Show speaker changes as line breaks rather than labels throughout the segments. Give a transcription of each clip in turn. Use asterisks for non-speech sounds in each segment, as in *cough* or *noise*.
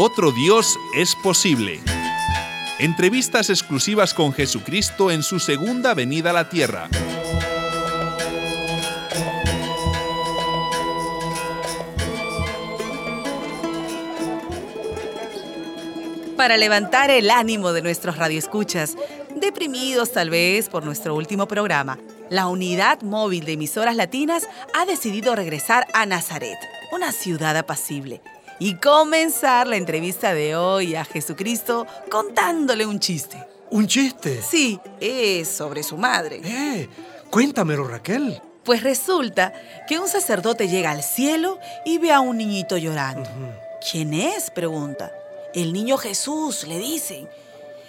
Otro Dios es posible. Entrevistas exclusivas con Jesucristo en su segunda venida a la tierra.
Para levantar el ánimo de nuestros radioescuchas, deprimidos tal vez por nuestro último programa, la unidad móvil de emisoras latinas ha decidido regresar a Nazaret, una ciudad apacible, y comenzar la entrevista de hoy a Jesucristo contándole un chiste.
¿Un chiste?
Sí, es sobre su madre.
Eh, cuéntamelo, Raquel.
Pues resulta que un sacerdote llega al cielo y ve a un niñito llorando. ¿Quién es? pregunta. El niño Jesús, le dicen.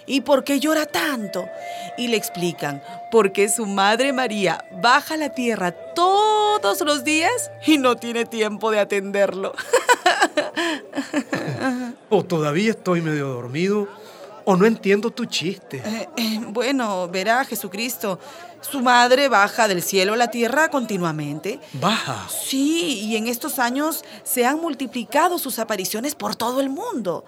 ¿Y por qué llora tanto? Y le explican, porque su madre María baja a la tierra todos los días y no tiene tiempo de atenderlo. *laughs* *laughs*
o todavía estoy medio dormido o no entiendo tu chiste.
Eh, eh, bueno, verá Jesucristo. Su madre baja del cielo a la tierra continuamente.
¿Baja?
Sí, y en estos años se han multiplicado sus apariciones por todo el mundo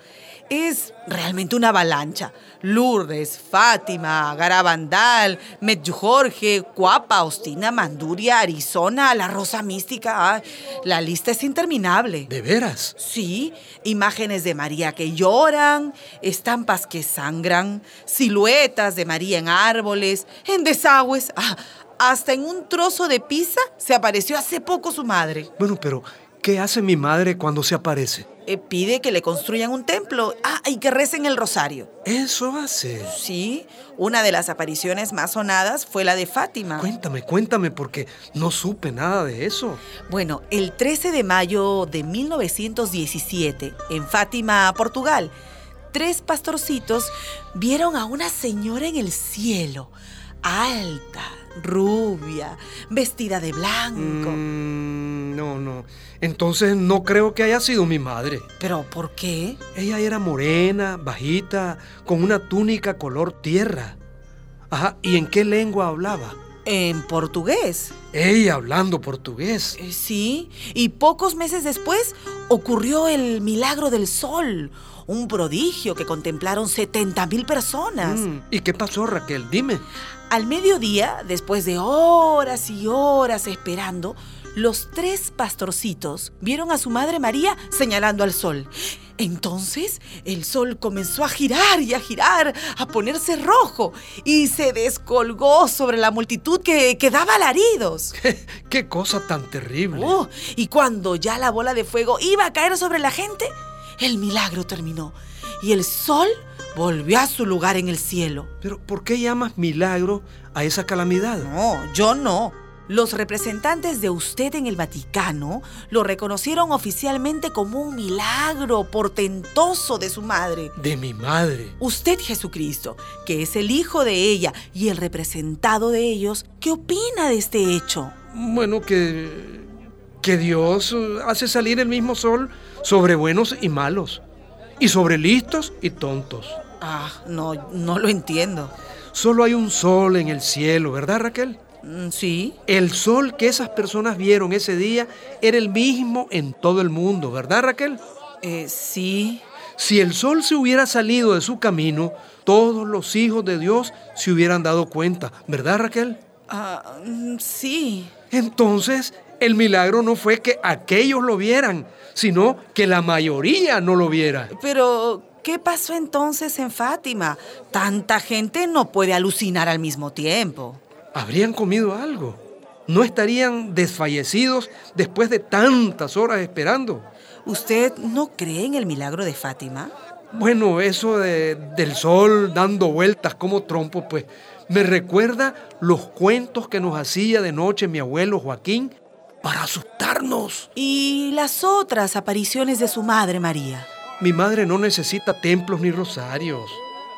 es realmente una avalancha. Lourdes, Fátima, Garabandal, Medjugorje, Cuapa, Ostina, Manduria, Arizona, la Rosa Mística. la lista es interminable.
¿De veras?
Sí, imágenes de María que lloran, estampas que sangran, siluetas de María en árboles, en desagües. Ah, hasta en un trozo de pizza se apareció hace poco su madre.
Bueno, pero ¿qué hace mi madre cuando se aparece?
Eh, pide que le construyan un templo. Ah, y que recen el rosario.
¿Eso hace?
Sí, una de las apariciones más sonadas fue la de Fátima.
Cuéntame, cuéntame, porque no supe nada de eso.
Bueno, el 13 de mayo de 1917, en Fátima, Portugal, tres pastorcitos vieron a una señora en el cielo, alta, rubia, vestida de blanco.
Mm, no, no. Entonces no creo que haya sido mi madre.
¿Pero por qué?
Ella era morena, bajita, con una túnica color tierra. Ajá, ¿y en qué lengua hablaba?
En portugués.
Ella hablando portugués.
Eh, sí, y pocos meses después ocurrió el milagro del sol, un prodigio que contemplaron 70 mil personas. Mm,
¿Y qué pasó, Raquel? Dime.
Al mediodía, después de horas y horas esperando, los tres pastorcitos vieron a su madre María señalando al sol. Entonces el sol comenzó a girar y a girar, a ponerse rojo y se descolgó sobre la multitud que, que daba alaridos. *laughs*
¿Qué, cosa tan terrible!
Oh, y cuando ya la bola de fuego iba a caer sobre la gente, el milagro terminó y el sol volvió a su lugar en el cielo.
Pero ¿por qué llamas milagro a esa calamidad?
No, yo no. Los representantes de usted en el Vaticano lo reconocieron oficialmente como un milagro portentoso de su madre.
De mi madre.
Usted, Jesucristo, que es el hijo de ella y el representado de ellos, ¿qué opina de este hecho?
Bueno, que que Dios hace salir el mismo sol sobre buenos y malos, y sobre listos y tontos.
Ah, no, no lo entiendo.
Solo hay un sol en el cielo, ¿verdad, Raquel?
Mm, sí.
El sol que esas personas vieron ese día era el mismo en todo el mundo, ¿verdad, Raquel?
Eh, sí.
Si el sol se hubiera salido de su camino, todos los hijos de Dios se hubieran dado cuenta, ¿verdad, Raquel?
Ah, mm, sí.
Entonces, el milagro no fue que aquellos lo vieran, sino que la mayoría no lo viera.
Pero, ¿qué pasó entonces en Fátima? Tanta gente no puede alucinar al mismo tiempo.
Habrían comido algo. No estarían desfallecidos después de tantas horas esperando.
¿Usted no cree en el milagro de Fátima?
Bueno, eso del sol dando vueltas como trompo, pues me recuerda los cuentos que nos hacía de noche mi abuelo Joaquín para asustarnos.
¿Y las otras apariciones de su madre María?
Mi madre no necesita templos ni rosarios.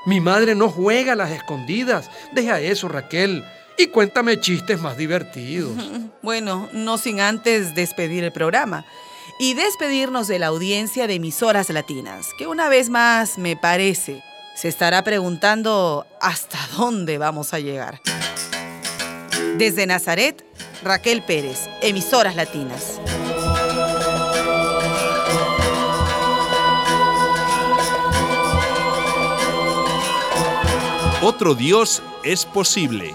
Mi madre no juega a las escondidas. Deja eso, Raquel y cuéntame chistes más divertidos. *laughs*
Bueno, no sin antes despedir el programa y despedirnos de la audiencia de emisoras latinas, que una vez más, me parece, se estará preguntando hasta dónde vamos a llegar. Desde Nazaret, Raquel Pérez, emisoras latinas.
Otro Dios es posible.